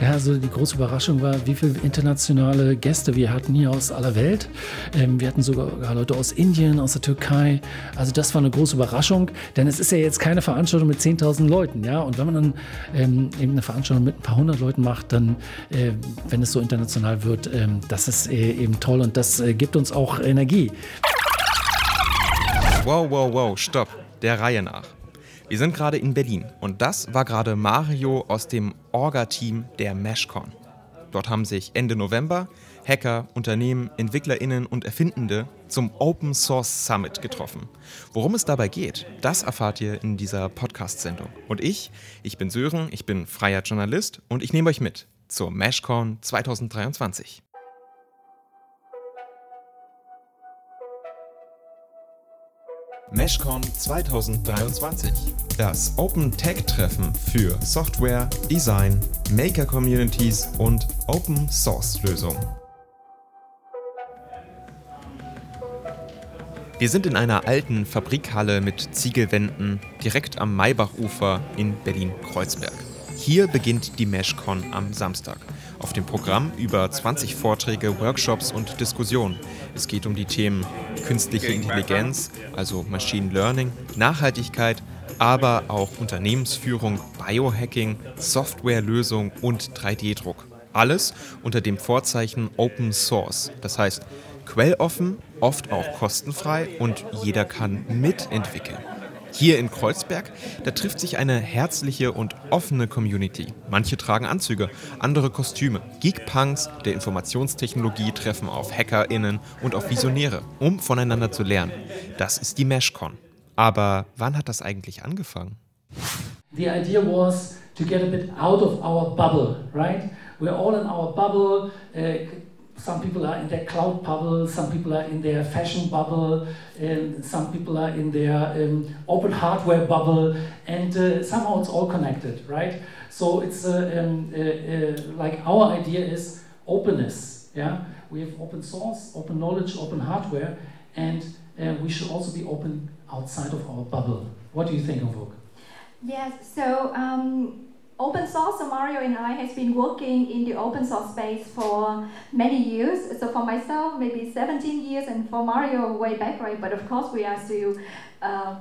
Ja, also die große Überraschung war, wie viele internationale Gäste wir hatten hier aus aller Welt. Ähm, wir hatten sogar Leute aus Indien, aus der Türkei. Also das war eine große Überraschung, denn es ist ja jetzt keine Veranstaltung mit 10.000 Leuten, ja. Und wenn man dann ähm, eben eine Veranstaltung mit ein paar hundert Leuten macht, dann, äh, wenn es so international wird, ähm, das ist äh, eben toll und das äh, gibt uns auch Energie. Wow, wow, wow, stopp. Der Reihe nach. Wir sind gerade in Berlin und das war gerade Mario aus dem Orga-Team der Meshcon. Dort haben sich Ende November Hacker, Unternehmen, EntwicklerInnen und Erfindende zum Open Source Summit getroffen. Worum es dabei geht, das erfahrt ihr in dieser Podcast-Sendung. Und ich, ich bin Sören, ich bin freier Journalist und ich nehme euch mit zur Meshcon 2023. Meshcon 2023. Das Open Tech Treffen für Software, Design, Maker Communities und Open Source Lösungen. Wir sind in einer alten Fabrikhalle mit Ziegelwänden direkt am Maybachufer in Berlin-Kreuzberg. Hier beginnt die Meshcon am Samstag. Auf dem Programm über 20 Vorträge, Workshops und Diskussionen. Es geht um die Themen künstliche Intelligenz, also Machine Learning, Nachhaltigkeit, aber auch Unternehmensführung, Biohacking, Softwarelösung und 3D-Druck. Alles unter dem Vorzeichen Open Source, das heißt quelloffen, oft auch kostenfrei und jeder kann mitentwickeln. Hier in Kreuzberg, da trifft sich eine herzliche und offene Community. Manche tragen Anzüge, andere Kostüme. Geekpunks der Informationstechnologie treffen auf HackerInnen und auf Visionäre, um voneinander zu lernen. Das ist die Meshcon. Aber wann hat das eigentlich angefangen? The idea was to get a bit out of our bubble, right? We're all in our bubble. Uh, some people are in their cloud bubble, some people are in their fashion bubble, and some people are in their um, open hardware bubble, and uh, somehow it's all connected, right? So it's uh, um, uh, uh, like our idea is openness. Yeah, we have open source, open knowledge, open hardware, and uh, we should also be open outside of our bubble. What do you think, Phuc? Yes. So. Um, Open source, so Mario and I has been working in the open source space for many years. So for myself, maybe 17 years, and for Mario, way back, right? But of course, we are still uh,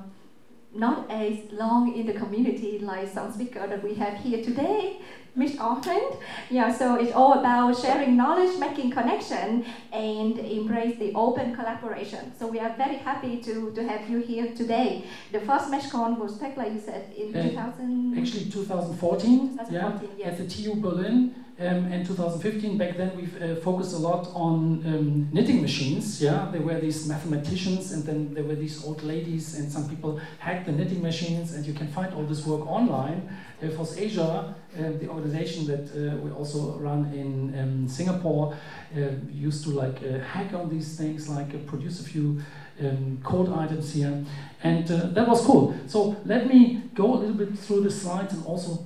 not as long in the community like some speaker that we have here today. Miss Auckland. Yeah, so it's all about sharing knowledge, making connection, and embrace the open collaboration. So we are very happy to, to have you here today. The first MeshCon was back, like you said, in uh, 2000. Actually, 2014. 2014 yeah, yes. at the TU Berlin. Um, in 2015, back then, we uh, focused a lot on um, knitting machines. Yeah, there were these mathematicians, and then there were these old ladies, and some people hacked the knitting machines, and you can find all this work online. Uh, Asia, uh, the organization that uh, we also run in um, Singapore, uh, used to like uh, hack on these things, like produce a few um, code items here, and that was cool. So let me go a little bit through the slides and also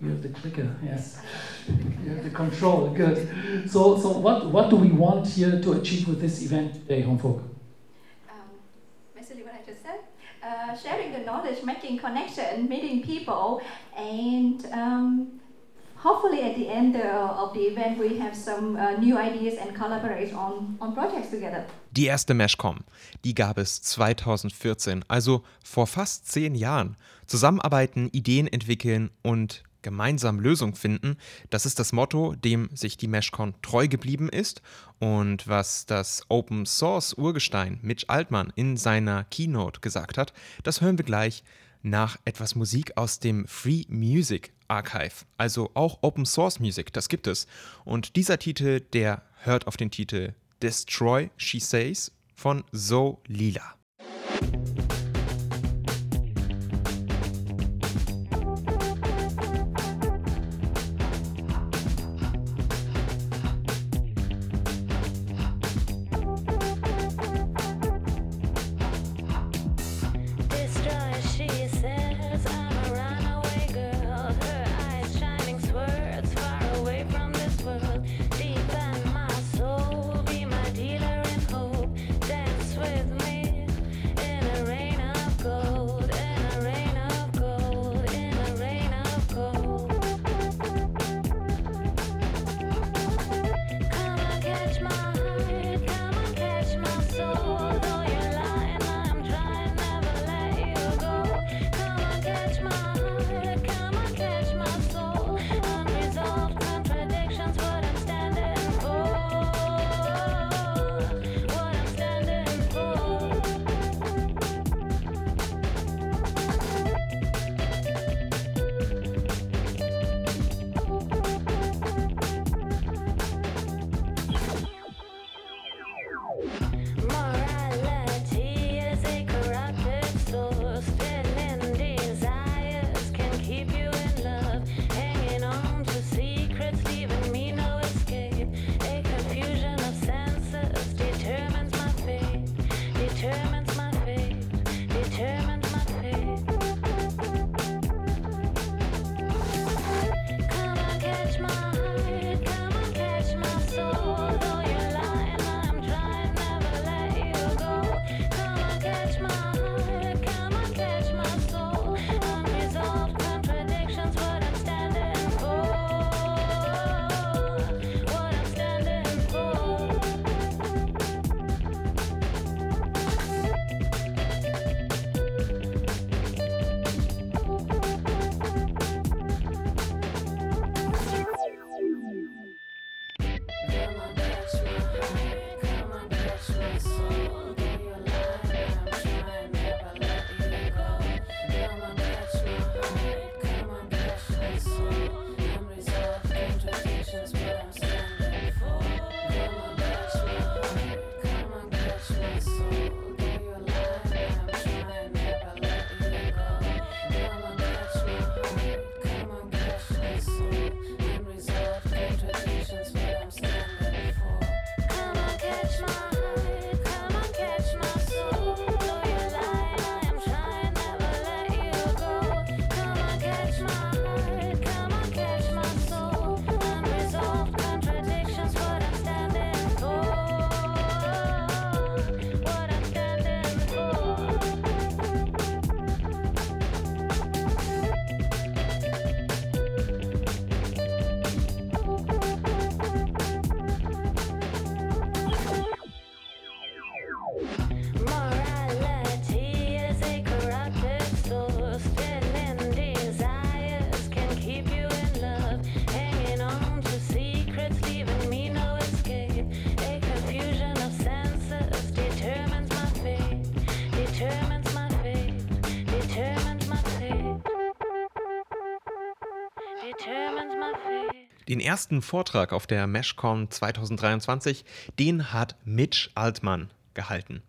you have the clicker, yes. You have the control, good. So, so what, what do we want here to achieve with this event today, Homfolk? Um, basically what I just said. Uh, sharing the knowledge, making connection, meeting people, and um, hopefully at the end of the event we have some uh, new ideas and collaborate on, on projects together. Die erste Meshcom, die gab es 2014, also vor fast zehn Jahren. Zusammenarbeiten, Ideen entwickeln und gemeinsam Lösung finden. Das ist das Motto, dem sich die Meshcon treu geblieben ist und was das Open Source Urgestein Mitch Altmann in seiner Keynote gesagt hat, das hören wir gleich nach etwas Musik aus dem Free Music Archive, also auch Open Source Music, das gibt es. Und dieser Titel, der hört auf den Titel Destroy She Says von So Lila. Den ersten Vortrag auf der MeshCon 2023, den hat Mitch Altmann gehalten.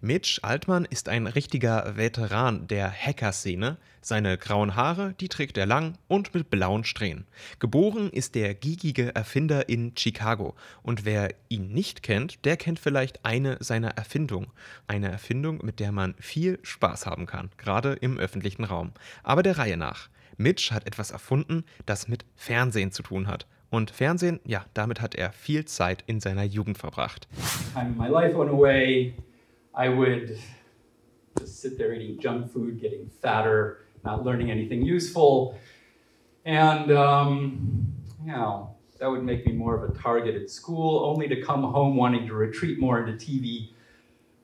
Mitch Altmann ist ein richtiger Veteran der Hacker-Szene. Seine grauen Haare, die trägt er lang und mit blauen Strähnen. Geboren ist der giegige Erfinder in Chicago. Und wer ihn nicht kennt, der kennt vielleicht eine seiner Erfindungen. Eine Erfindung, mit der man viel Spaß haben kann, gerade im öffentlichen Raum. Aber der Reihe nach. Mitch hat etwas erfunden, das mit Fernsehen zu tun hat. Und Fernsehen, ja, damit hat er viel Zeit in seiner Jugend verbracht. My life went away. I would just sit there eating junk food, getting fatter, not learning anything useful. And, um, you know, that would make me more of a target at school, only to come home wanting to retreat more into TV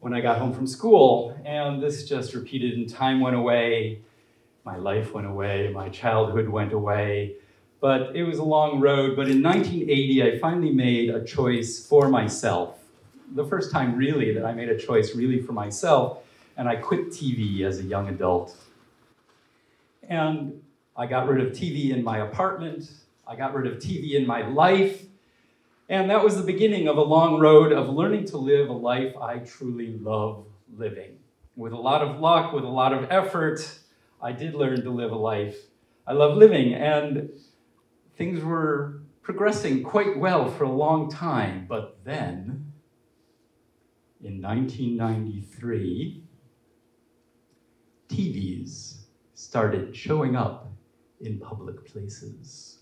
when I got home from school. And this just repeated, and time went away, my life went away, my childhood went away. But it was a long road. But in 1980, I finally made a choice for myself. The first time, really, that I made a choice really for myself. And I quit TV as a young adult. And I got rid of TV in my apartment. I got rid of TV in my life. And that was the beginning of a long road of learning to live a life I truly love living. With a lot of luck, with a lot of effort, I did learn to live a life I love living. And things were progressing quite well for a long time, but then in 1993, TVs started showing up in public places.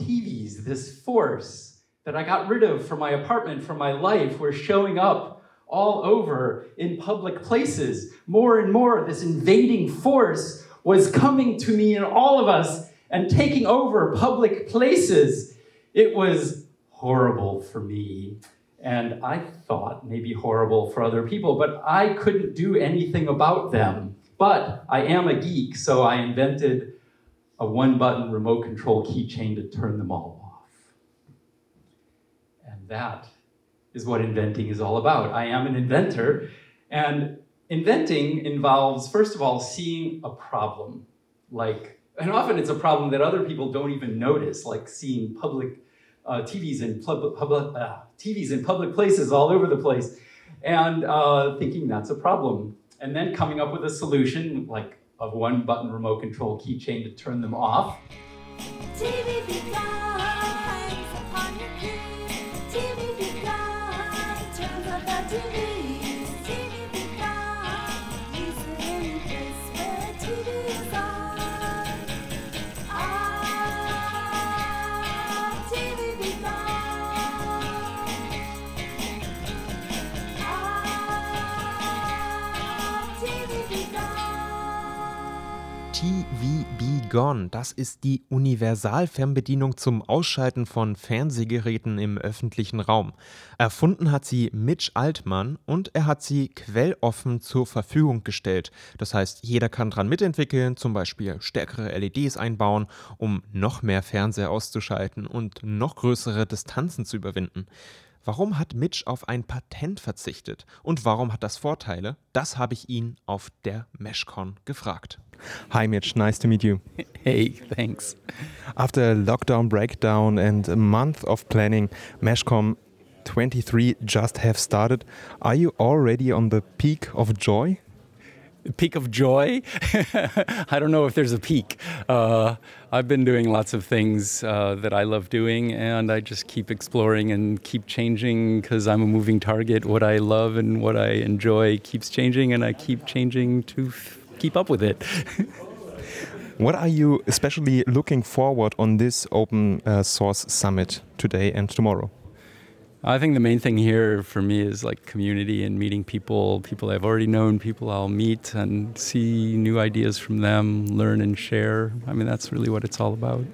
TVs, this force that I got rid of from my apartment, from my life, were showing up all over in public places. More and more, this invading force was coming to me and all of us and taking over public places. It was horrible for me. And I thought maybe horrible for other people, but I couldn't do anything about them. But I am a geek, so I invented a one button remote control keychain to turn them all off. And that is what inventing is all about. I am an inventor, and inventing involves, first of all, seeing a problem like and often it's a problem that other people don't even notice, like seeing public uh, TVs in pub- public uh, TVs in public places all over the place, and uh, thinking that's a problem, and then coming up with a solution like a one-button remote control keychain to turn them off. TV Gone, das ist die Universalfernbedienung zum Ausschalten von Fernsehgeräten im öffentlichen Raum. Erfunden hat sie Mitch Altmann und er hat sie quelloffen zur Verfügung gestellt. Das heißt, jeder kann dran mitentwickeln, zum Beispiel stärkere LEDs einbauen, um noch mehr Fernseher auszuschalten und noch größere Distanzen zu überwinden. Warum hat Mitch auf ein Patent verzichtet und warum hat das Vorteile? Das habe ich ihn auf der MeshCon gefragt. Hi Mitch, nice to meet you. Hey, thanks. After a lockdown breakdown and a month of planning, MeshCon 23 just have started. Are you already on the peak of joy? Peak of joy. I don't know if there's a peak. Uh, I've been doing lots of things uh, that I love doing, and I just keep exploring and keep changing because I'm a moving target. What I love and what I enjoy keeps changing, and I keep changing to keep up with it. what are you especially looking forward on this open uh, source summit today and tomorrow? I think the main thing here for me is like community and meeting people, people I've already known, people I'll meet and see new ideas from them, learn and share. I mean, that's really what it's all about.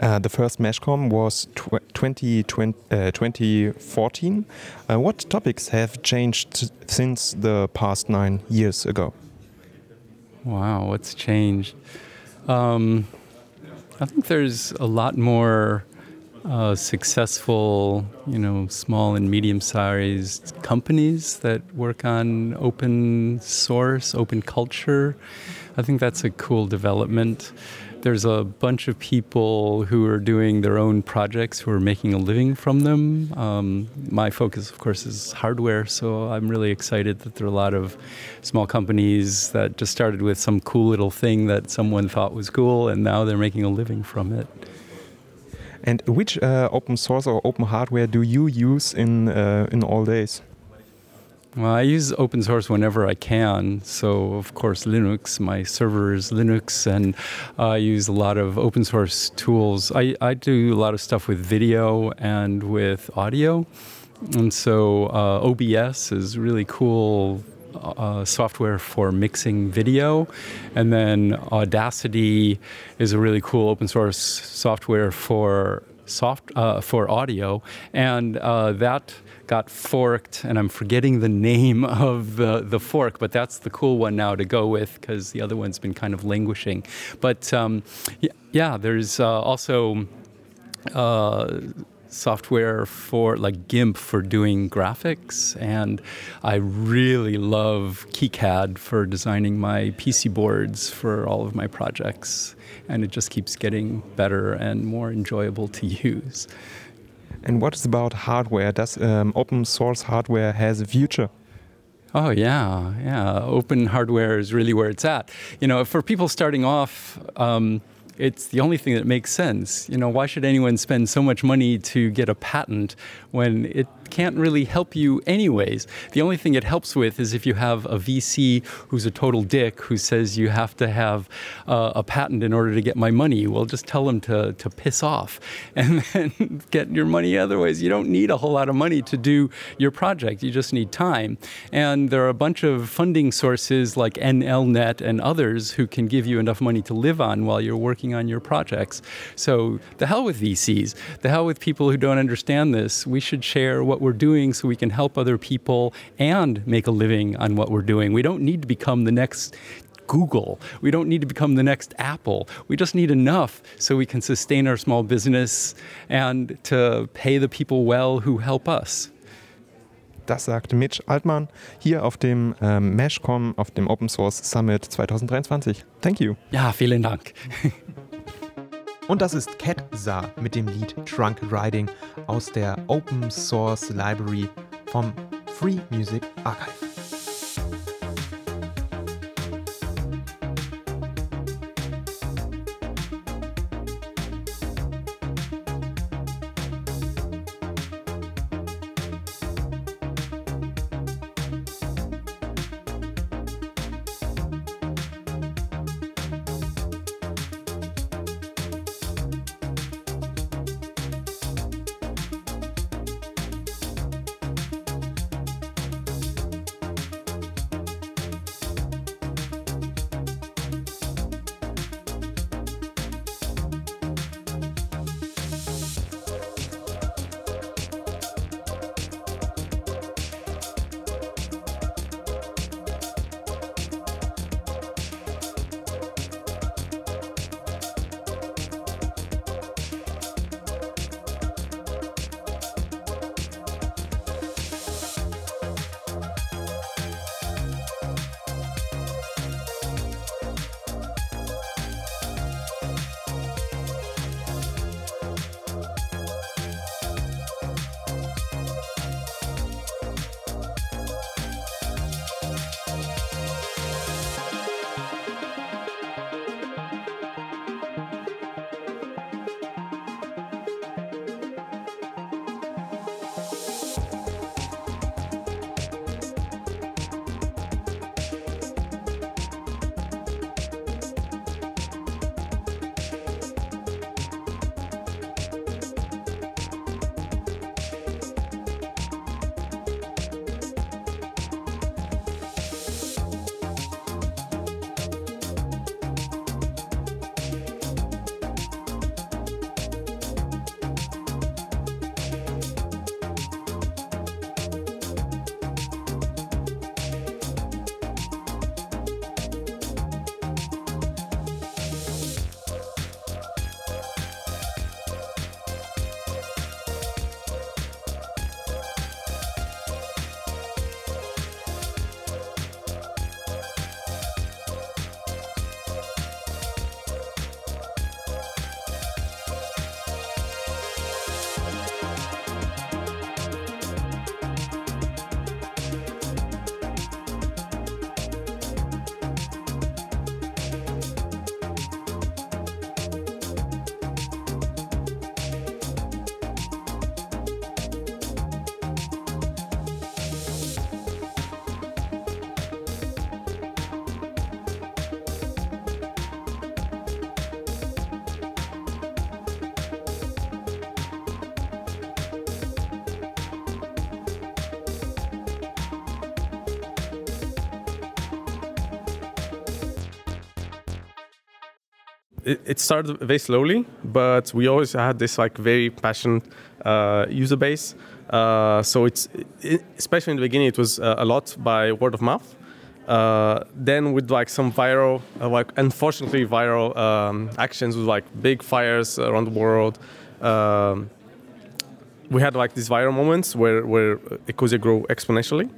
Uh, the first MeshCon was tw 2020, uh, 2014. Uh, what topics have changed since the past nine years ago? Wow, what's changed? Um, I think there's a lot more uh, successful, you know, small and medium-sized companies that work on open source, open culture. I think that's a cool development. there's a bunch of people who are doing their own projects who are making a living from them. Um, my focus, of course, is hardware, so I'm really excited that there are a lot of small companies that just started with some cool little thing that someone thought was cool, and now they're making a living from it. And which uh, open source or open hardware do you use in uh, in all days? Well, I use open source whenever I can. So, of course, Linux, my server is Linux, and I use a lot of open source tools. I, I do a lot of stuff with video and with audio. And so, uh, OBS is really cool uh, software for mixing video. And then Audacity is a really cool open source software for soft uh, for audio, and uh, that got forked, and I'm forgetting the name of the, the fork, but that's the cool one now to go with because the other one's been kind of languishing. But um, yeah, there's uh, also uh, software for like GIMP for doing graphics, and I really love KiCad for designing my PC boards for all of my projects, and it just keeps getting better and more enjoyable to use. And what is about hardware? Does um, open source hardware has a future? Oh yeah, yeah. Open hardware is really where it's at. You know, for people starting off. Um, it's the only thing that makes sense. You know, why should anyone spend so much money to get a patent when it can't really help you anyways? The only thing it helps with is if you have a VC who's a total dick who says you have to have uh, a patent in order to get my money. Well, just tell them to, to piss off and then get your money otherwise. You don't need a whole lot of money to do your project. You just need time. And there are a bunch of funding sources like NLNet and others who can give you enough money to live on while you're working on your projects. So, the hell with VCs, the hell with people who don't understand this. We should share what we're doing so we can help other people and make a living on what we're doing. We don't need to become the next Google. We don't need to become the next Apple. We just need enough so we can sustain our small business and to pay the people well who help us. Das sagte Mitch Altman hier auf dem ähm, MeshCon, auf dem Open Source Summit 2023. Thank you. Ja, vielen Dank. Und das ist Cat Sa mit dem Lied Trunk Riding aus der Open Source Library vom Free Music Archive. It, it, started very slowly, but we always had this like very passionate uh, user base. Uh, so it's it, especially in the beginning, it was uh, a lot by word of mouth. Uh, then with like some viral, uh, like unfortunately viral um, actions with like big fires around the world. Um, we had like these viral moments where where Ecosia grew exponentially.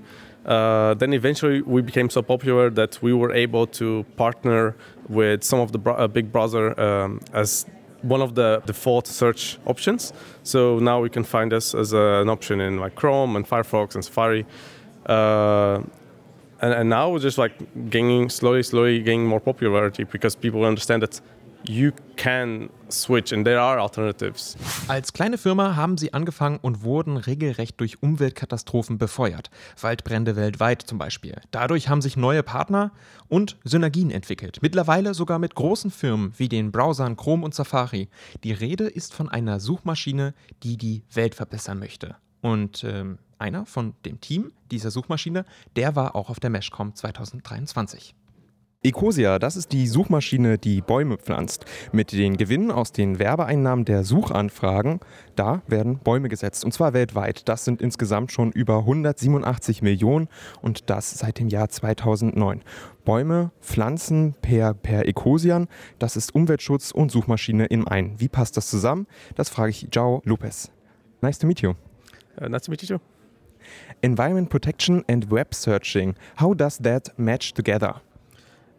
Uh, then eventually we became so popular that we were able to partner with some of the bro- uh, big browser um, as one of the default search options. So now we can find us as a, an option in like Chrome and Firefox and Safari. Uh, and, and now we're just like gaining slowly, slowly gaining more popularity because people understand that you can switch and there are alternatives. Als kleine Firma haben sie angefangen und wurden regelrecht durch Umweltkatastrophen befeuert. Waldbrände weltweit zum Beispiel. Dadurch haben sich neue Partner und Synergien entwickelt. Mittlerweile sogar mit großen Firmen wie den Browsern Chrome und Safari. Die Rede ist von einer Suchmaschine, die die Welt verbessern möchte. Und ähm, einer von dem Team dieser Suchmaschine, der war auch auf der Meshcom 2023. Ecosia, das ist die Suchmaschine, die Bäume pflanzt. Mit den Gewinnen aus den Werbeeinnahmen der Suchanfragen, da werden Bäume gesetzt. Und zwar weltweit. Das sind insgesamt schon über 187 Millionen und das seit dem Jahr 2009. Bäume pflanzen per, per Ecosian, das ist Umweltschutz und Suchmaschine im einen. Wie passt das zusammen? Das frage ich João Lopez. Nice to meet you. Uh, nice to meet you. Environment protection and web searching. How does that match together?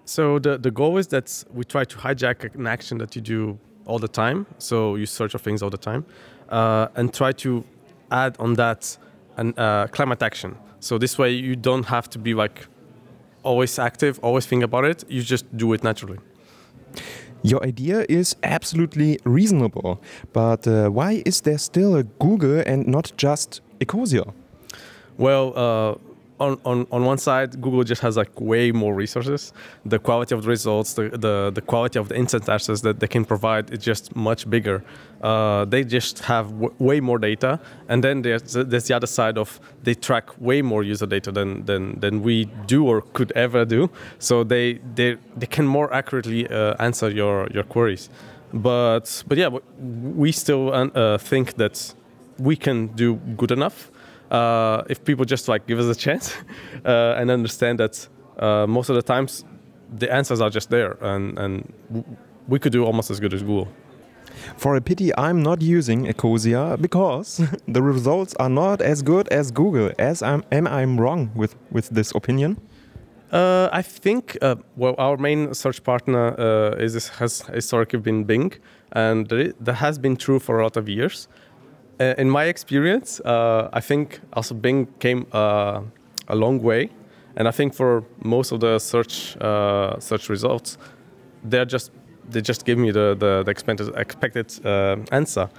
So the, the goal is that we try to hijack an action that you do all the time. So you search for things all the time, uh, and try to add on that an uh, climate action. So this way you don't have to be like always active, always think about it. You just do it naturally. Your idea is absolutely reasonable, but uh, why is there still a Google and not just Ecosia? Well, uh, on, on, on one side, Google just has like way more resources. The quality of the results, the, the, the quality of the instant access that they can provide is just much bigger. Uh, they just have w- way more data. And then there's, there's the other side of they track way more user data than, than, than we do or could ever do. So they, they, they can more accurately uh, answer your, your queries. But, but yeah, we still uh, think that we can do good enough uh, if people just like give us a chance uh, and understand that uh, most of the times the answers are just there and, and we could do almost as good as Google. For a pity, I'm not using Ecosia because the results are not as good as Google. As I'm, am I wrong with, with this opinion? Uh, I think uh, well, our main search partner uh, is has historically been Bing, and that has been true for a lot of years. Uh, in my experience, uh, I think also Bing came uh, a long way, and I think for most of the search uh, search results, they're just they just give me the the, the expected expected uh, answer.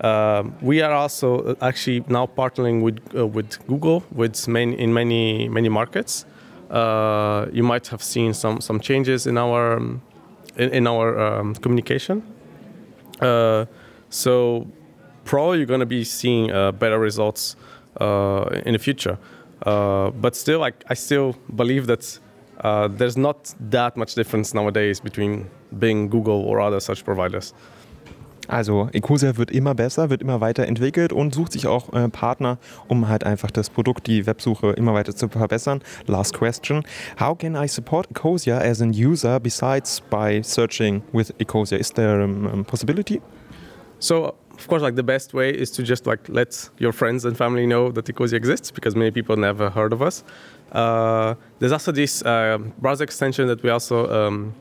Um, we are also actually now partnering with uh, with Google with main, in many many markets. you might have seen some some changes in our in, in our um, communication. so probably you're going to be seeing uh, better results uh, in the future. Uh, but still, like I still believe that uh, there's not that much difference nowadays between Bing, Google or other search providers. Also Ecosia wird immer besser, wird immer weiterentwickelt und sucht sich auch äh, Partner, um halt einfach das Produkt, die Websuche immer weiter zu verbessern. Last question. How can I support Ecosia as a user besides by searching with Ecosia? Is there a um, possibility? So of course, like the best way is to just like let your friends and family know that Ecosia exists because many people never heard of us. Uh, there's also this uh, browser extension that we also um,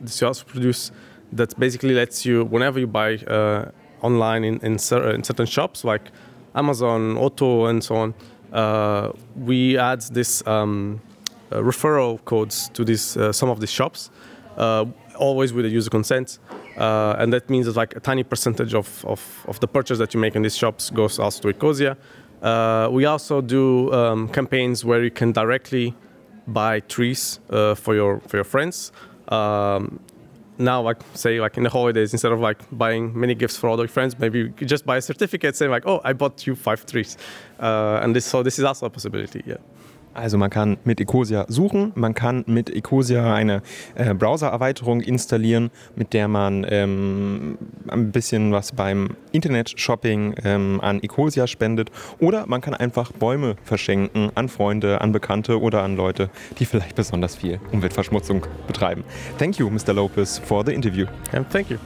we also produce that basically lets you whenever you buy uh, online in, in, cer- in, certain shops like Amazon, Otto, and so on. Uh, we add this um, uh, referral codes to this uh, some of these shops, always with the user consent. Uh, and that means that like a tiny percentage of, of, of, the purchase that you make in these shops goes also to Ecosia. Uh, we also do um, campaigns where you can directly buy trees uh, for your for your friends. Um, now, like say, like in the holidays, instead of like buying many gifts for all your friends, maybe you just buy a certificate saying like, "Oh, I bought you five trees," Uh, and this, so this is also a possibility, yeah. Also man kann mit Ecosia suchen, man kann mit Ecosia eine äh, Browser-Erweiterung installieren, mit der man ähm, ein bisschen was beim Internet-Shopping ähm, an Ecosia spendet oder man kann einfach Bäume verschenken an Freunde, an Bekannte oder an Leute, die vielleicht besonders viel Umweltverschmutzung betreiben. Thank you, Mr. Lopez, for the interview. Yeah, thank you.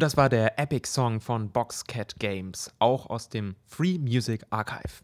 Und das war der Epic Song von Boxcat Games, auch aus dem Free Music Archive.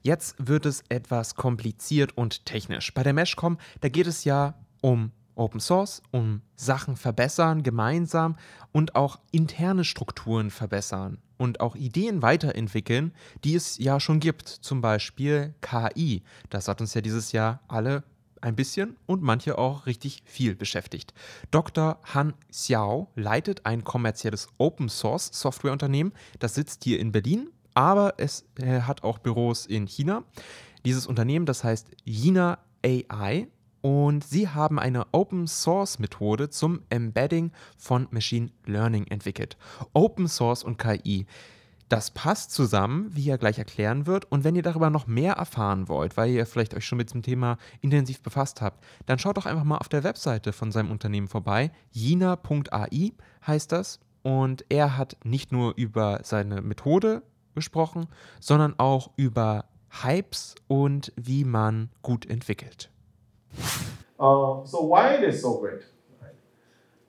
Jetzt wird es etwas kompliziert und technisch. Bei der Meshcom, da geht es ja um Open Source, um Sachen verbessern, gemeinsam und auch interne Strukturen verbessern und auch Ideen weiterentwickeln, die es ja schon gibt. Zum Beispiel KI. Das hat uns ja dieses Jahr alle ein bisschen und manche auch richtig viel beschäftigt. Dr. Han Xiao leitet ein kommerzielles Open Source Softwareunternehmen. Das sitzt hier in Berlin, aber es äh, hat auch Büros in China. Dieses Unternehmen, das heißt China AI und sie haben eine Open Source Methode zum Embedding von Machine Learning entwickelt. Open Source und KI. Das passt zusammen, wie er gleich erklären wird. Und wenn ihr darüber noch mehr erfahren wollt, weil ihr vielleicht euch schon mit dem Thema intensiv befasst habt, dann schaut doch einfach mal auf der Webseite von seinem Unternehmen vorbei. Jina.ai heißt das. Und er hat nicht nur über seine Methode gesprochen, sondern auch über Hypes und wie man gut entwickelt. Uh, so why it is so great? Right?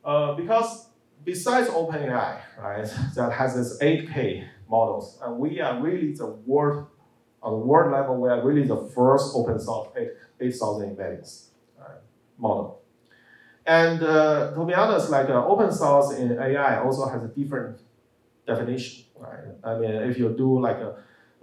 Uh, because besides OpenAI, right, that has this 8K models. And we are really the world, on the world level, we are really the first open source 8,000 embeddings model. And uh, to be honest, like uh, open source in AI also has a different definition, right? I mean, if you do like a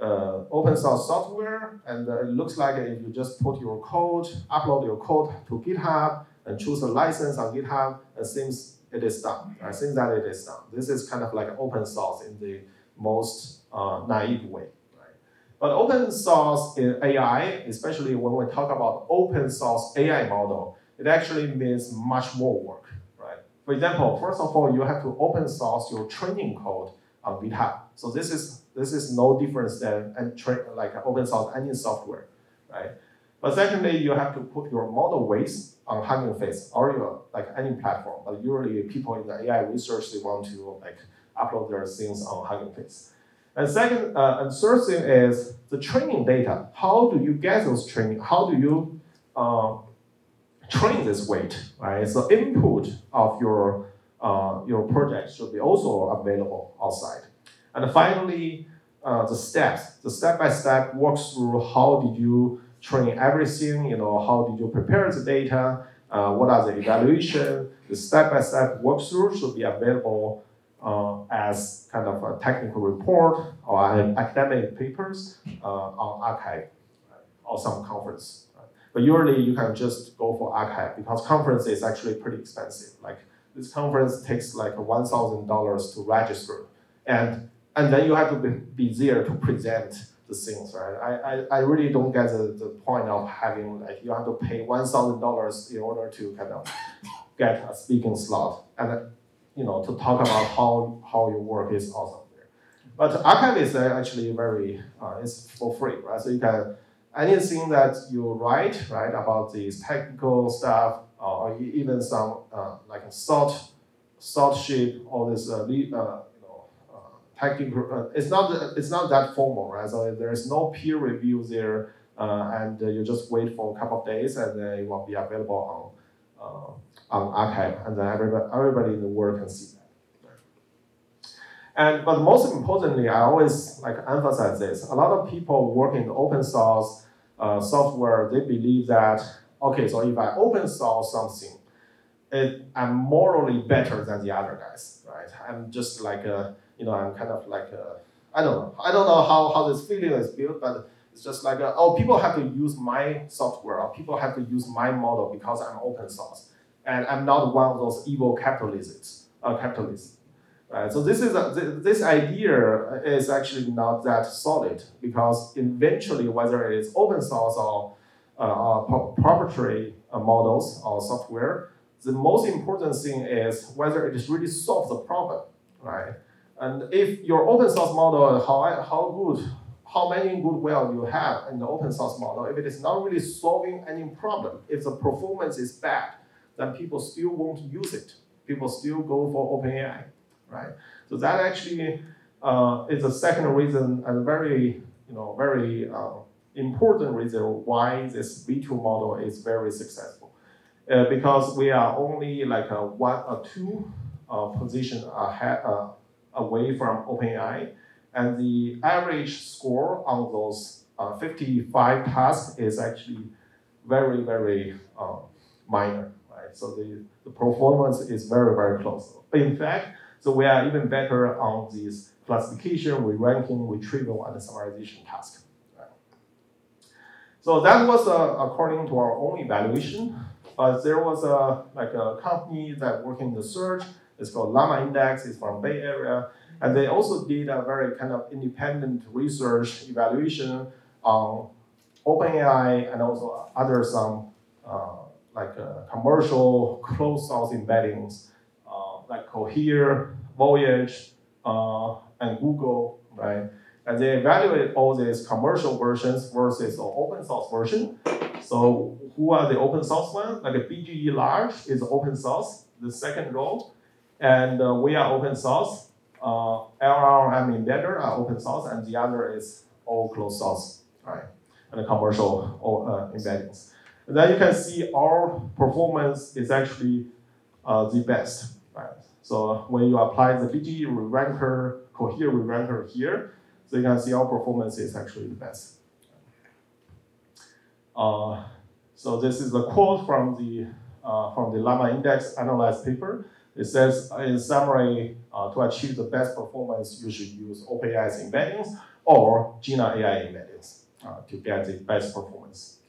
uh, open source software, and uh, it looks like if you just put your code, upload your code to GitHub, and choose a license on GitHub, it seems it is done. Right? Seems that it is done. This is kind of like open source in the most uh, naive way. Right? But open source in AI, especially when we talk about open source AI model, it actually means much more work. Right? For example, first of all, you have to open source your training code on GitHub. So this is this is no difference than like open source any software, right? But secondly, you have to put your model weights on Hugging Face or your like any platform. But usually people in the AI research they want to like upload their things on Hugging Face. And second, uh, and third thing is the training data. How do you get those training? How do you uh, train this weight? Right. So input of your uh, your project should be also available outside. And finally, uh, the steps. The step by step walks through how did you train everything. You know how did you prepare the data? Uh, what are the evaluation? The step by step walkthrough should be available uh, as kind of a technical report or academic papers uh, on arXiv or some conference. But usually you can just go for arXiv because conference is actually pretty expensive. Like this conference takes like one thousand dollars to register, and and then you have to be, be there to present the things, right? I, I, I really don't get the, the point of having like you have to pay one thousand dollars in order to kind of get a speaking slot. And you know, to talk about how, how your work is awesome there. But arXiv is actually very, uh, it's for free, right? So you can, anything that you write, right, about these technical stuff, uh, or even some uh, like a salt, salt sheet, all this, uh, uh, you know, uh, technical, uh, it's not, it's not that formal, right? So there's no peer review there, uh, and you just wait for a couple of days and then it will be available on on arXiv, and then everybody, everybody in the world can see that. And but most importantly, I always like emphasize this. A lot of people work in open source uh, software, they believe that okay, so if I open source something, it, I'm morally better than the other guys, right? I'm just like a, you know, I'm kind of like a, I don't know, I don't know how, how this feeling is built, but it's just like, a, oh, people have to use my software, or people have to use my model because I'm open source, and I'm not one of those evil capitalists, uh, capitalists. Right? So this is a, this idea is actually not that solid because eventually, whether it is open source or uh, proprietary uh, models or software, the most important thing is whether it really solves the problem, right? And if your open source model, how, how good, how many good goodwill you have in the open source model, if it is not really solving any problem, if the performance is bad, then people still won't use it. People still go for OpenAI, right? So that actually uh, is the second reason and very, you know, very uh, important reason why this V2 model is very successful. Uh, because we are only like a one or two uh, position ahead, uh, away from OpenAI, and the average score on those uh, 55 tasks is actually very, very uh, minor, right? So the, the performance is very, very close. In fact, so we are even better on these classification, re-ranking, retrieval, and summarization tasks. So that was uh, according to our own evaluation. But there was a like a company that worked in the search. It's called LlamaIndex. It's from Bay Area, and they also did a very kind of independent research evaluation on OpenAI and also other some uh, like uh, commercial closed source embeddings uh, like Cohere, Voyage, uh, and Google, right? and they evaluate all these commercial versions versus the open source version. So who are the open source ones? Like a BGE large is open source, the second row, and uh, we are open source. Uh, LLM embedder are open source, and the other is all closed source, right? And the commercial uh, embeddings. And then you can see our performance is actually uh, the best, right? So when you apply the BGE ranker, Cohere ranker here, so you can see our performance is actually the best. Uh, so this is a quote from the uh, from the LlamaIndex analyzed paper. It says, in summary, uh, to achieve the best performance, you should use OpenAI's embeddings or Jina AI embeddings uh, to get the best performance.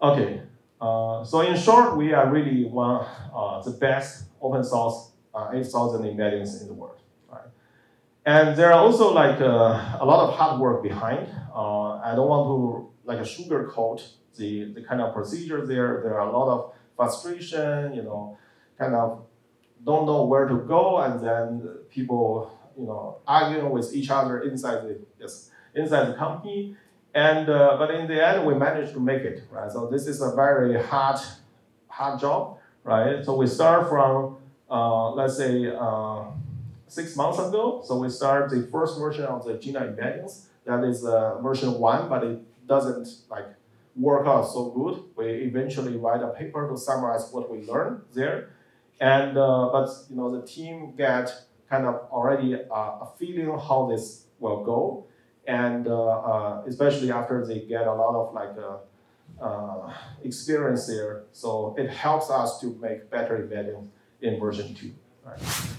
Okay, uh, so in short, we are really one uh, the best open source 8,000 embeddings in the world. And there are also like uh, a lot of hard work behind. Uh, I don't want to like a sugarcoat the, the kind of procedure there. There are a lot of frustration, you know, kind of don't know where to go, and then people, you know, arguing with each other inside the yes inside the company. And uh, but in the end, we managed to make it, right? So this is a very hard hard job, right? So we start from uh, let's say uh, six months ago. So we start the first version of the Jina embeddings. That is uh, version one, but it doesn't like work out so good. We eventually write a paper to summarize what we learned there. And uh, but you know the team get kind of already a, a feeling how this will go, and uh, uh, especially after they get a lot of like uh, experience there, so it helps us to make better embedding in version two.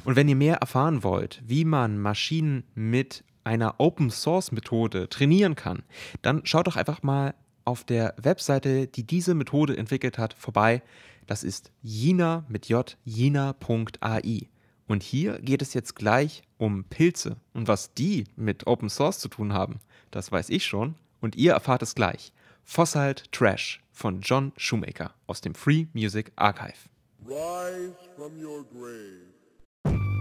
Und wenn ihr mehr erfahren wollt, wie man Maschinen mit einer Open Source Methode trainieren kann, dann schaut doch einfach mal auf der Webseite, die diese Methode entwickelt hat, vorbei. Das ist jina mit j, jina.ai. Und hier geht es jetzt gleich um Pilze. Und was die mit Open Source zu tun haben, das weiß ich schon. Und ihr erfahrt es gleich. Fossiled Trash von John Shoemaker aus dem Free Music Archive. Rise from your grave.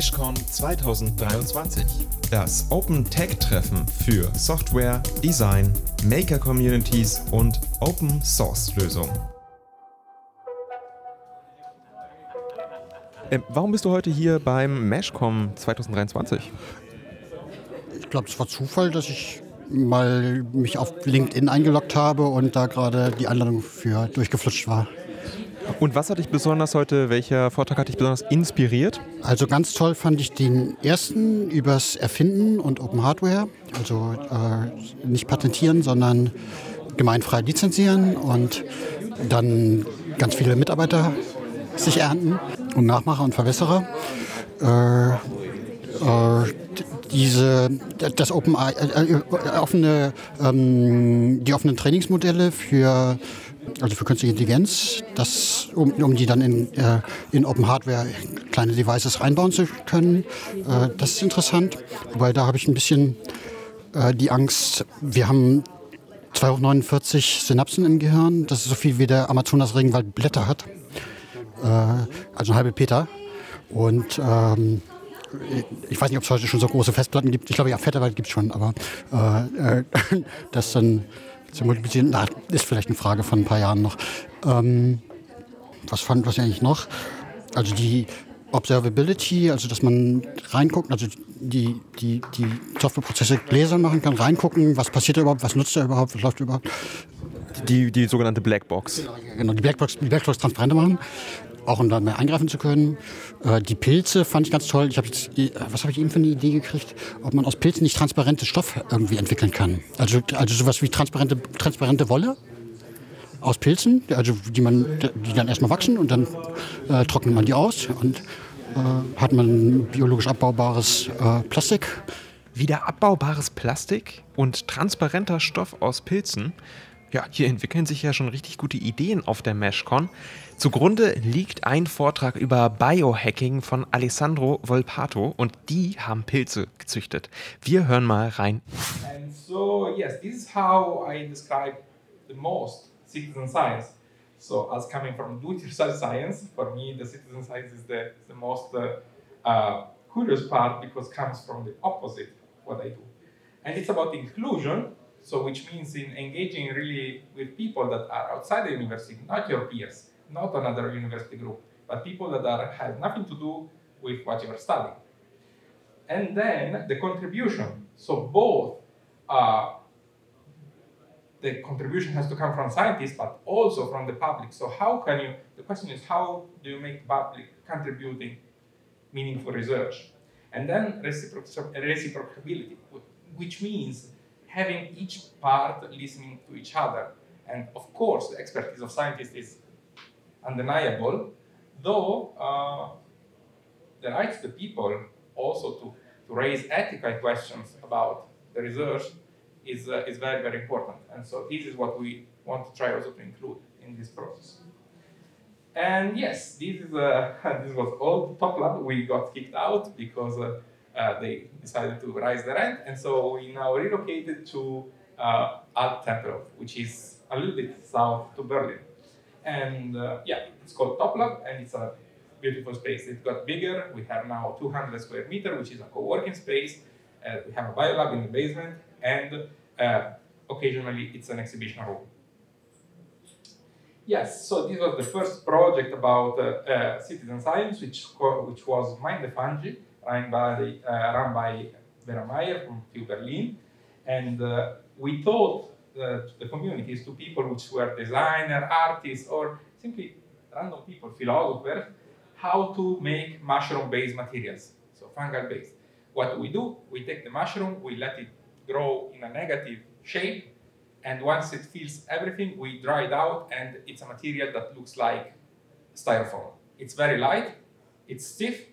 Meshcon 2023. Das Open Tech Treffen für Software, Design, Maker Communities und Open Source Lösungen. Äh, warum bist du heute hier beim Meshcom 2023? Ich glaube, es war Zufall, dass ich mal mich auf LinkedIn eingeloggt habe und da gerade die Einladung für durchgeflutscht war. Und was hat dich besonders heute, welcher Vortrag hat dich besonders inspiriert? Also ganz toll fand ich den ersten übers Erfinden und Open Hardware. Also äh, nicht patentieren, sondern gemeinfrei lizenzieren und dann ganz viele Mitarbeiter sich ernten und Nachmacher und Verbesserer. Äh, äh, diese, das Open, äh, äh, offene, ähm, die offenen Trainingsmodelle für also für künstliche Intelligenz, das, um, um die dann in, äh, in Open Hardware kleine Devices reinbauen zu können. Äh, das ist interessant, weil da habe ich ein bisschen äh, die Angst, wir haben 249 Synapsen im Gehirn, das ist so viel wie der Amazonas-Regenwald Blätter hat, äh, also ein halbe Peter. Und ähm, ich weiß nicht, ob es heute schon so große Festplatten gibt. Ich glaube, ja, Fetterwald gibt es schon, aber äh, äh, das dann zu multiplizieren, na, ist vielleicht eine Frage von ein paar Jahren noch. Ähm, was fand was eigentlich noch? Also die Observability, also dass man reinguckt, also die, die, die Softwareprozesse gläsern machen kann, reingucken, was passiert da überhaupt, was nutzt er überhaupt, was läuft überhaupt. Die, die sogenannte Blackbox. Genau, die Blackbox, die Blackbox transparenter machen auch um da mehr eingreifen zu können. Äh, die Pilze fand ich ganz toll. Ich habe jetzt, äh, was habe ich eben für eine Idee gekriegt, ob man aus Pilzen nicht transparente Stoff irgendwie entwickeln kann. Also, also sowas wie transparente, transparente Wolle aus Pilzen, also die man, die dann erstmal wachsen und dann äh, trocknet man die aus und äh, hat man biologisch abbaubares äh, Plastik. Wieder abbaubares Plastik und transparenter Stoff aus Pilzen. Ja, hier entwickeln sich ja schon richtig gute Ideen auf der MeshCon. Zugrunde liegt ein Vortrag über Biohacking von Alessandro Volpato und die haben Pilze gezüchtet. Wir hören mal rein. And so, yes, this is how I describe the most citizen science. So, as coming from do-it-yourself science, for me, the citizen science is the, the most uh, uh, curious part because it comes from the opposite what I do. And it's about inclusion, so which means in engaging really with people that are outside the university, not your peers. Not another university group, but people that are, have nothing to do with what you are studying. And then the contribution. So both uh, the contribution has to come from scientists, but also from the public. So how can you? The question is how do you make public contributing meaningful research? And then reciprocability, which means having each part listening to each other. And of course, the expertise of scientists is undeniable, though uh, the rights of the people also to, to raise ethical questions about the research is, uh, is very, very important. And so this is what we want to try also to include in this process. And yes, this, is, uh, this was all Toplab. We got kicked out because uh, uh, they decided to raise the rent. And so we now relocated to uh, Alt Tempelhof, which is a little bit south to Berlin. And uh, yeah, it's called Toplab, and it's a beautiful space. It got bigger. We have now 200 square meter, which is a co-working space. Uh, we have a biolab in the basement, and uh, occasionally it's an exhibition room. Yes, so this was the first project about uh, uh, citizen science, which, which was Mind the Fungi, run by, uh, run by Vera Meyer from TU Berlin. And we thought uh, the communities to people which were designer, artists, or simply random people, philosophers, how to make mushroom-based materials, so fungal-based. What we do? We take the mushroom, we let it grow in a negative shape, and once it fills everything, we dry it out, and it's a material that looks like styrofoam. It's very light, it's stiff,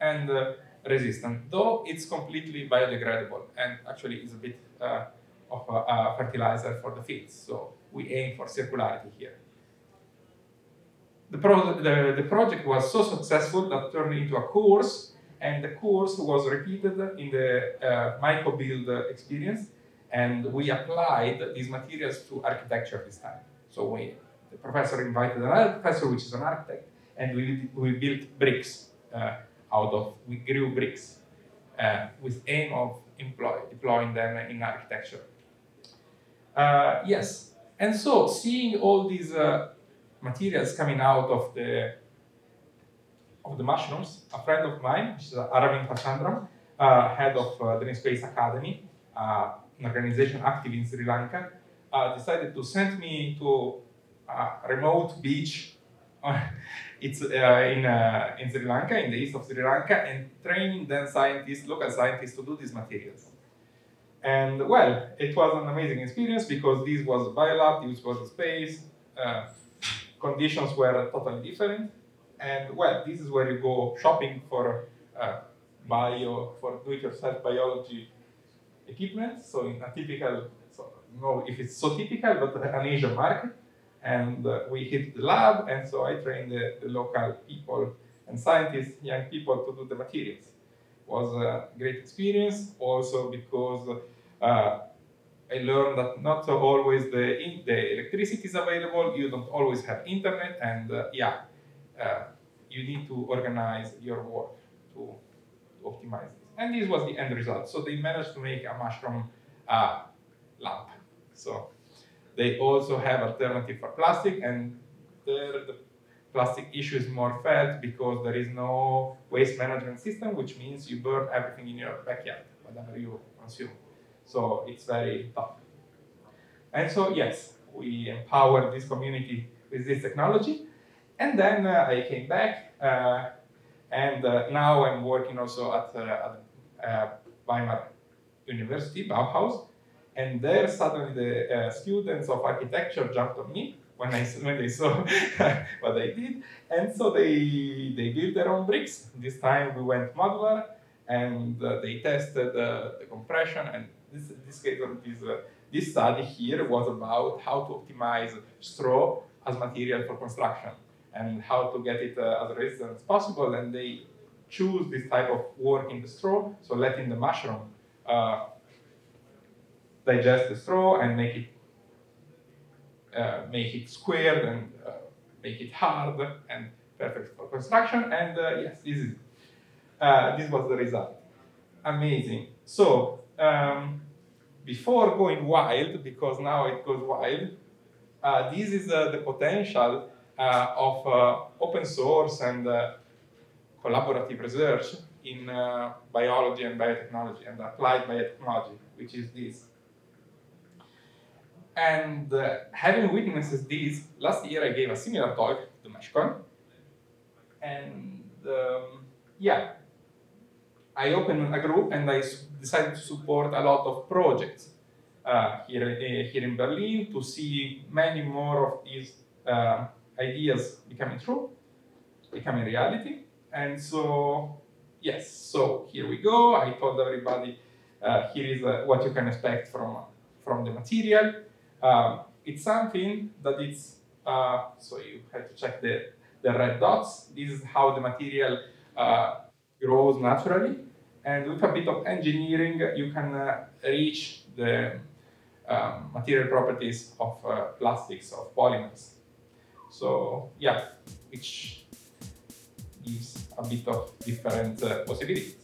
and uh, resistant, though it's completely biodegradable, and actually is a bit uh, of a, a fertilizer for the fields. So we aim for circularity here. The, pro the, the project was so successful that turned into a course, and the course was repeated in the uh, MycoBuild experience, and we applied these materials to architecture this time. So we, the professor invited another professor, which is an architect, and we, we built bricks uh, out of, we grew bricks uh, with aim of employ, deploying them in architecture. Uh, yes, and so seeing all these uh, materials coming out of the of the mushrooms, a friend of mine, which is Aravind Pachandram, uh, head of uh, the Space Academy, uh, an organization active in Sri Lanka, uh, decided to send me to a remote beach. it's uh, in, in Sri Lanka, in the east of Sri Lanka, and training then scientists, local scientists, to do these materials. And well, it was an amazing experience because this was a biolab, this was a space, uh, conditions were totally different. And well, this is where you go shopping for uh, bio, for do-it-yourself biology equipment. So in a typical, so, know if it's so typical, but an Asian market. And uh, we hit the lab, and so I trained the, the, local people and scientists, young people, to do the materials. Was a great experience, also because uh, I learned that not always the, in, the electricity is available, you don't always have internet, and uh, yeah, uh, you need to organize your work to, to, optimize this. And this was the end result. So they managed to make a mushroom uh, lamp. So they also have alternative for plastic, and there the plastic issue is more felt because there is no waste management system, which means you burn everything in your backyard, whatever you consume. So it's very tough. And so, yes, we empowered this community with this technology. And then uh, I came back, uh, and uh, now I'm working also at, uh, at uh, Weimar University, Bauhaus, and there suddenly the uh, students of architecture jumped on me when, I, when they saw what I did. And so they, they built their own bricks. This time we went modular and they tested the compression. And this, this, case, this, uh, this study here was about how to optimize straw as material for construction and how to get it uh, as resistant as possible. And they choose this type of work in the straw, so letting the mushroom uh, digest the straw and make it uh, make it squared and uh, make it hard and perfect for construction. And uh, yes, this is uh, this was the result. Amazing. So um, before going wild, because now it goes wild, uh, this is uh, the potential of open source and collaborative research in biology and biotechnology and applied biotechnology, which is this. And uh, having witnessed this, last year I gave a similar talk to MeshCon. And um, yeah, I opened a group and I decided to support a lot of projects uh, here, uh, here in Berlin to see many more of these uh, ideas becoming true, becoming reality. And so, yes, so here we go. I told everybody uh, here is uh, what you can expect from, from the material. Um, it's something that it's, uh, so you have to check the, the red dots. This is how the material grows naturally. And with a bit of engineering, you can uh, reach the um, material properties of uh, plastics, of polymers. So yeah, which gives a bit of different uh, possibilities.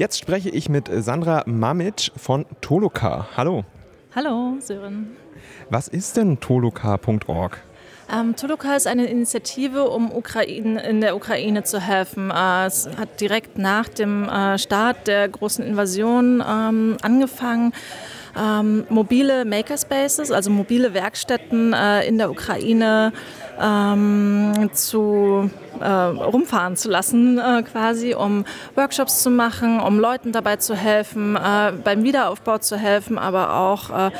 Jetzt spreche ich mit Sandra Mamic von Toloka. Hallo. Hallo, Sören. Was ist denn toloka.org? Ähm, Toloka ist eine Initiative, um Ukraine, in der Ukraine zu helfen. Äh, es hat direkt nach dem äh, Start der großen Invasion ähm, angefangen. Ähm, mobile Makerspaces, also mobile Werkstätten äh, in der Ukraine ähm, zu äh, rumfahren zu lassen, äh, quasi, um Workshops zu machen, um Leuten dabei zu helfen, äh, beim Wiederaufbau zu helfen, aber auch äh,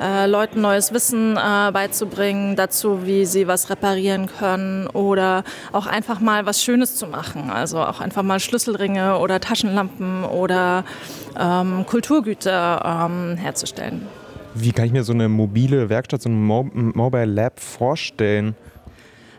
äh, Leuten neues Wissen äh, beizubringen dazu, wie sie was reparieren können oder auch einfach mal was Schönes zu machen. Also auch einfach mal Schlüsselringe oder Taschenlampen oder ähm, Kulturgüter ähm, herzustellen. Wie kann ich mir so eine mobile Werkstatt, so ein Mo Mobile Lab vorstellen?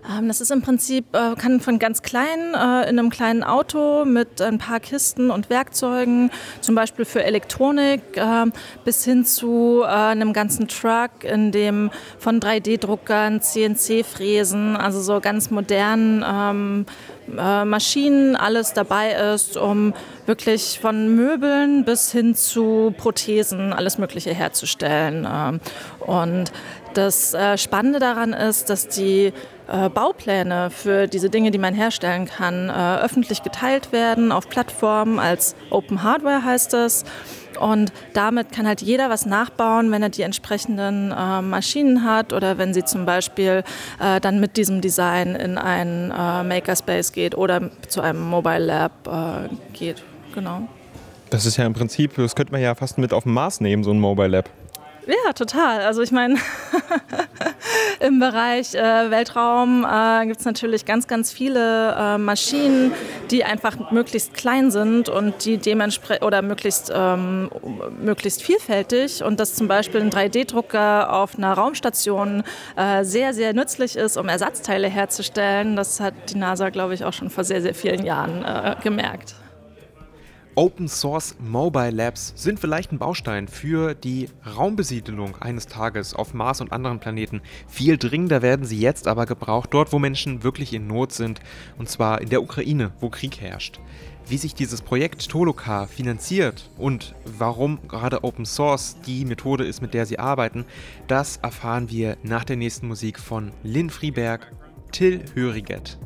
Ähm, das ist im Prinzip, äh, kann von ganz klein äh, in einem kleinen Auto mit ein paar Kisten und Werkzeugen, zum Beispiel für Elektronik, äh, bis hin zu einem ganzen Truck, in dem von 3D-Druckern, CNC-Fräsen, also so ganz modernen ähm, Maschinen alles dabei ist, um wirklich von Möbeln bis hin zu Prothesen alles Mögliche herzustellen. Ähm, und das Spannende daran ist, dass die äh, Baupläne für diese Dinge, die man herstellen kann, äh, öffentlich geteilt werden auf Plattformen als Open Hardware heißt es. Und damit kann halt jeder was nachbauen, wenn er die entsprechenden äh, Maschinen hat oder wenn sie zum Beispiel äh, dann mit diesem Design in einen äh, Makerspace geht oder zu einem Mobile Lab äh, geht. Genau. Das ist ja im Prinzip, das könnte man ja fast mit auf den Mars nehmen, so ein Mobile Lab. Ja, total. Also ich meine, im Bereich äh, Weltraum äh, gibt es natürlich ganz, ganz viele äh, Maschinen, die einfach möglichst klein sind und die dementsprechend oder möglichst, ähm, möglichst vielfältig und dass zum Beispiel ein 3D-Drucker auf einer Raumstation äh, sehr, sehr nützlich ist, um Ersatzteile herzustellen. Das hat die NASA, glaube ich, auch schon vor sehr, sehr vielen Jahren äh, gemerkt. Open Source Mobile Labs sind vielleicht ein Baustein für die Raumbesiedelung eines Tages auf Mars und anderen Planeten. Viel dringender werden sie jetzt aber gebraucht, dort wo Menschen wirklich in Not sind, und zwar in der Ukraine, wo Krieg herrscht. Wie sich dieses Projekt Toloka finanziert und warum gerade Open Source die Methode ist, mit der sie arbeiten, das erfahren wir nach der nächsten Musik von Lynn Frieberg, Till Höriget.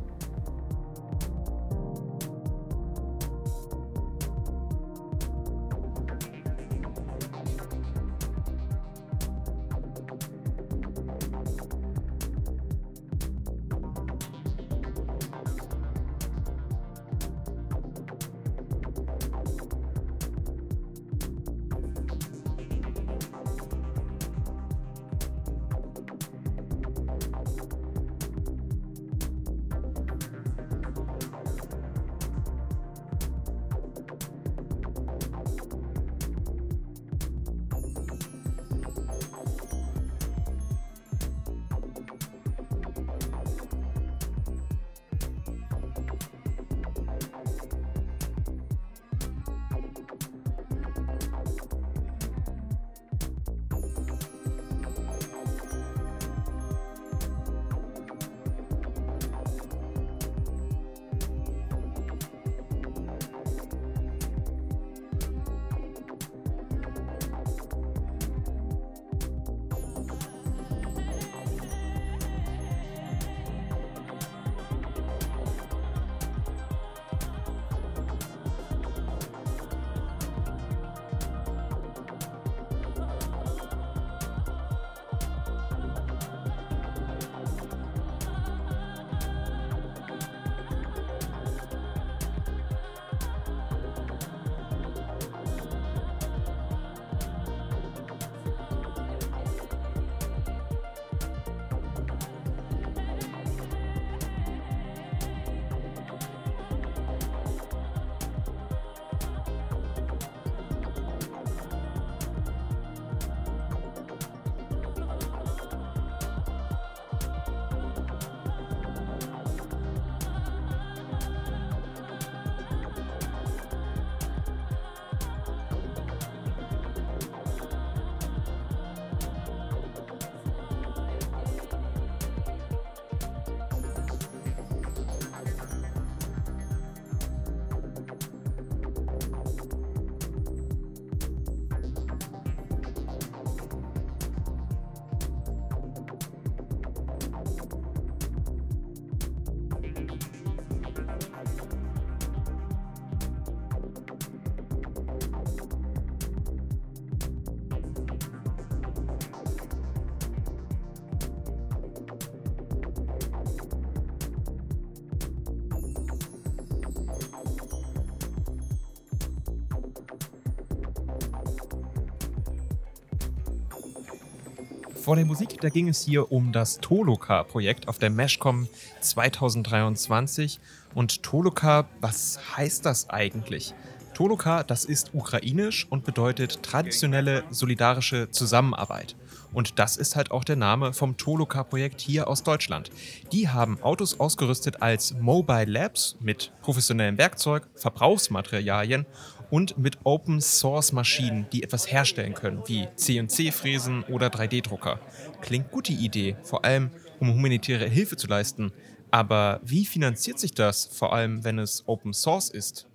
Vor der Musik, da ging es hier um das Toloka-Projekt auf der Meshcom 2023. Und Toloka, was heißt das eigentlich? Toloka, das ist ukrainisch und bedeutet traditionelle solidarische Zusammenarbeit. Und das ist halt auch der Name vom Toloka-Projekt hier aus Deutschland. Die haben Autos ausgerüstet als Mobile Labs mit professionellem Werkzeug, Verbrauchsmaterialien und mit Open Source Maschinen, die etwas herstellen können, wie CNC-Fräsen oder 3D-Drucker. Klingt gute Idee, vor allem um humanitäre Hilfe zu leisten. Aber wie finanziert sich das, vor allem wenn es Open Source ist?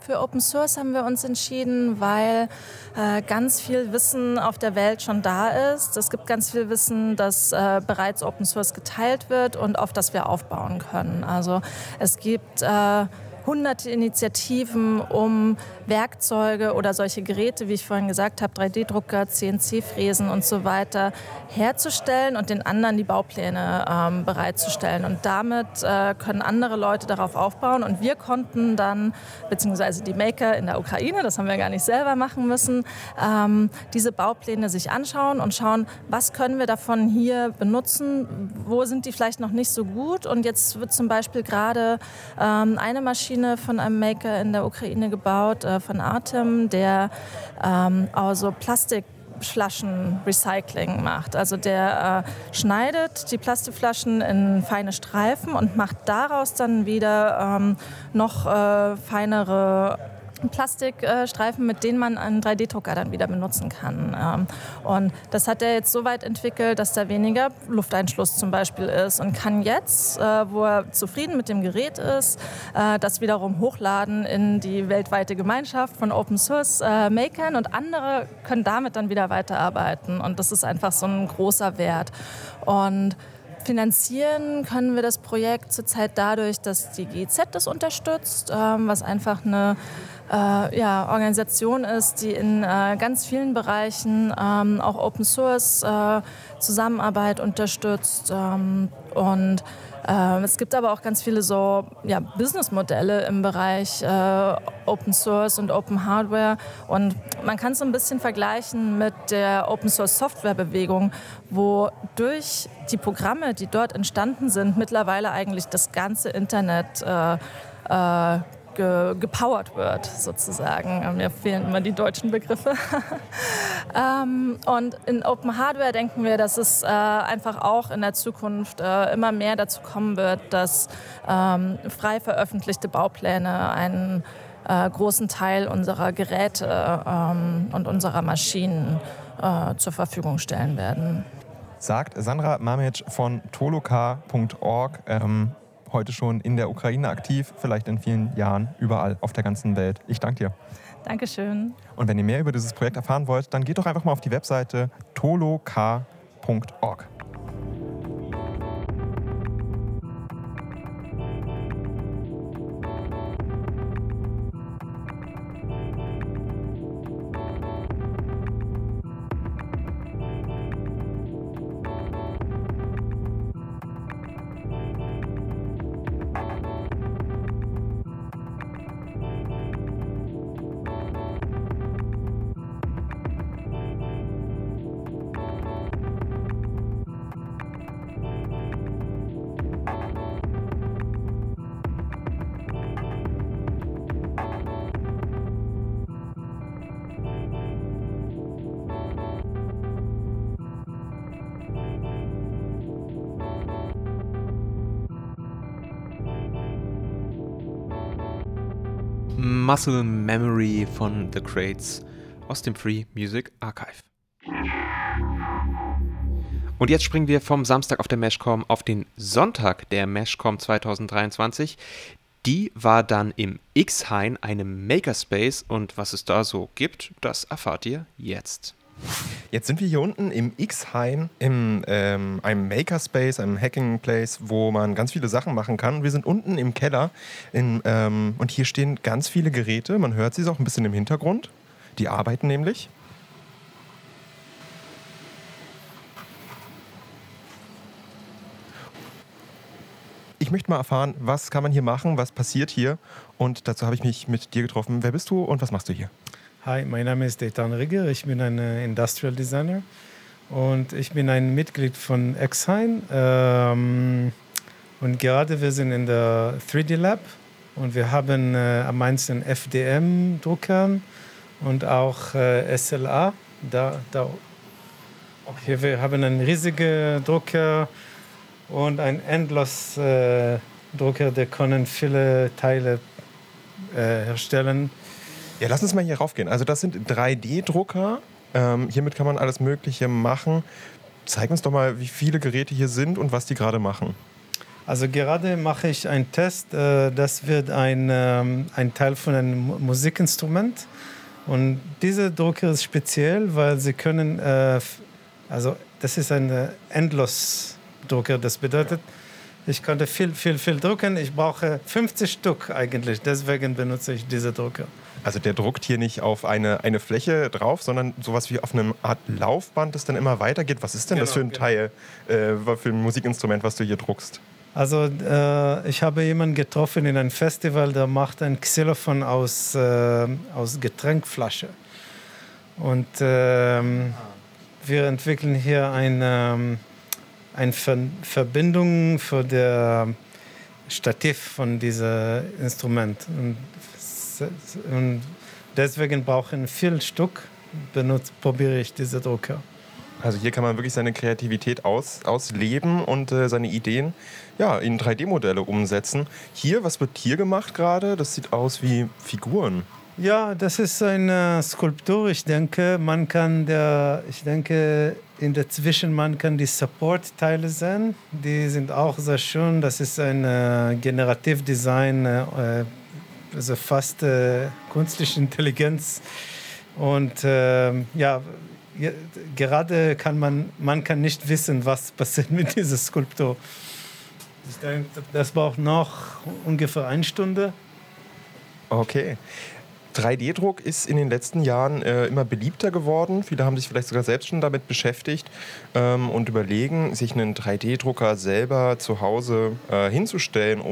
Für Open Source haben wir uns entschieden, weil äh, ganz viel Wissen auf der Welt schon da ist. Es gibt ganz viel Wissen, das äh, bereits Open Source geteilt wird und auf das wir aufbauen können. Also es gibt äh, hunderte Initiativen, um Werkzeuge oder solche Geräte, wie ich vorhin gesagt habe, 3D-Drucker, CNC-Fräsen und so weiter herzustellen und den anderen die Baupläne ähm, bereitzustellen. Und damit äh, können andere Leute darauf aufbauen. Und wir konnten dann, beziehungsweise die Maker in der Ukraine, das haben wir gar nicht selber machen müssen, ähm, diese Baupläne sich anschauen und schauen, was können wir davon hier benutzen, wo sind die vielleicht noch nicht so gut. Und jetzt wird zum Beispiel gerade ähm, eine Maschine von einem Maker in der Ukraine gebaut, äh, von Artem, der ähm, also Plastik Flaschenrecycling macht. Also der äh, schneidet die Plastikflaschen in feine Streifen und macht daraus dann wieder ähm, noch äh, feinere Plastikstreifen, mit denen man einen 3D-Drucker dann wieder benutzen kann. Ähm, und das hat er jetzt so weit entwickelt, dass da weniger Lufteinschluss zum Beispiel ist und kann jetzt, äh, wo er zufrieden mit dem Gerät ist, äh, das wiederum hochladen in die weltweite Gemeinschaft von Open Source äh, Makern und andere können damit dann wieder weiterarbeiten. Und das ist einfach so ein großer Wert. Und Finanzieren können wir das Projekt zurzeit dadurch, dass die GZ das unterstützt, ähm, was einfach eine äh, ja, Organisation ist, die in äh, ganz vielen Bereichen ähm, auch Open Source äh, Zusammenarbeit unterstützt ähm, und äh, es gibt aber auch ganz viele so ja, Businessmodelle im Bereich äh, Open Source und Open Hardware. Und man kann es so ein bisschen vergleichen mit der Open Source Software Bewegung, wo durch die Programme, die dort entstanden sind, mittlerweile eigentlich das ganze Internet äh, äh ge gepowert wird, sozusagen. Mir fehlen immer die deutschen Begriffe. ähm, und in Open Hardware denken wir, dass es äh, einfach auch in der Zukunft äh, immer mehr dazu kommen wird, dass ähm, frei veröffentlichte Baupläne einen äh, großen Teil unserer Geräte ähm, und unserer Maschinen äh, zur Verfügung stellen werden. Sagt Sandra Mamic von toloka.org. Heute schon in der Ukraine aktiv, vielleicht in vielen Jahren überall auf der ganzen Welt. Ich danke dir. Dankeschön. Und wenn ihr mehr über dieses Projekt erfahren wollt, dann geht doch einfach mal auf die Webseite tolok.org. Muscle Memory von The Crates aus dem Free Music Archive. Und jetzt springen wir vom Samstag auf der Meshcom auf den Sonntag der Meshcom 2023. Die war dann im X-Hain, einem Makerspace. Und was es da so gibt, das erfahrt ihr jetzt. Jetzt sind wir hier unten im X-Hain, in ähm, einem Makerspace, einem Hacking Place, wo man ganz viele Sachen machen kann. Wir sind unten im Keller in, ähm, und hier stehen ganz viele Geräte. Man hört sie auch ein bisschen im Hintergrund. Die arbeiten nämlich. Ich möchte mal erfahren, was kann man hier machen, was passiert hier. Und dazu habe ich mich mit dir getroffen. Wer bist du und was machst du hier? Hi, mein Name ist Deitan Rigger, ich bin ein äh, Industrial Designer und ich bin ein Mitglied von Exhain. Ähm, und gerade wir sind in der 3D Lab und wir haben äh, am meisten FDM-Druckern und auch äh, SLA. Da, da. Okay, wir haben einen riesigen Drucker und einen endlos äh, Drucker, der können viele Teile äh, herstellen. Ja, lass uns mal hier raufgehen. Also das sind 3D-Drucker. Ähm, hiermit kann man alles Mögliche machen. Zeig uns doch mal, wie viele Geräte hier sind und was die gerade machen. Also gerade mache ich einen Test. Äh, das wird ein, ähm, ein Teil von einem Musikinstrument. Und dieser Drucker ist speziell, weil sie können, äh, also das ist ein Endlos-Drucker. Das bedeutet, ich konnte viel, viel, viel drucken. Ich brauche 50 Stück eigentlich. Deswegen benutze ich diese Drucker. Also der druckt hier nicht auf eine, eine Fläche drauf, sondern sowas wie auf einer Art Laufband, das dann immer weitergeht. Was ist denn genau, das für ein genau. Teil, äh, für ein Musikinstrument, was du hier druckst? Also äh, ich habe jemanden getroffen in einem Festival, der macht ein Xylophon aus, äh, aus Getränkflasche. Und ähm, wir entwickeln hier eine, ähm, eine Ver Verbindung für das Stativ von diesem Instrument. Und, und deswegen brauchen viel Stück, benutze, probiere ich diese Drucker. Also hier kann man wirklich seine Kreativität aus, ausleben und äh, seine Ideen ja, in 3D-Modelle umsetzen. Hier, was wird hier gemacht gerade? Das sieht aus wie Figuren. Ja, das ist eine Skulptur. Ich denke, man kann der, ich denke, in der Zwischen man kann die Support-Teile sehen. Die sind auch sehr schön. Das ist ein äh, Generativdesign, äh, also fast äh, künstliche Intelligenz. Und äh, ja, gerade kann man, man kann nicht wissen, was passiert mit dieser Skulptur. Ich denke, das braucht noch ungefähr eine Stunde. Okay. 3D-Druck ist in den letzten Jahren äh, immer beliebter geworden. Viele haben sich vielleicht sogar selbst schon damit beschäftigt ähm, und überlegen, sich einen 3D-Drucker selber zu Hause äh, hinzustellen, um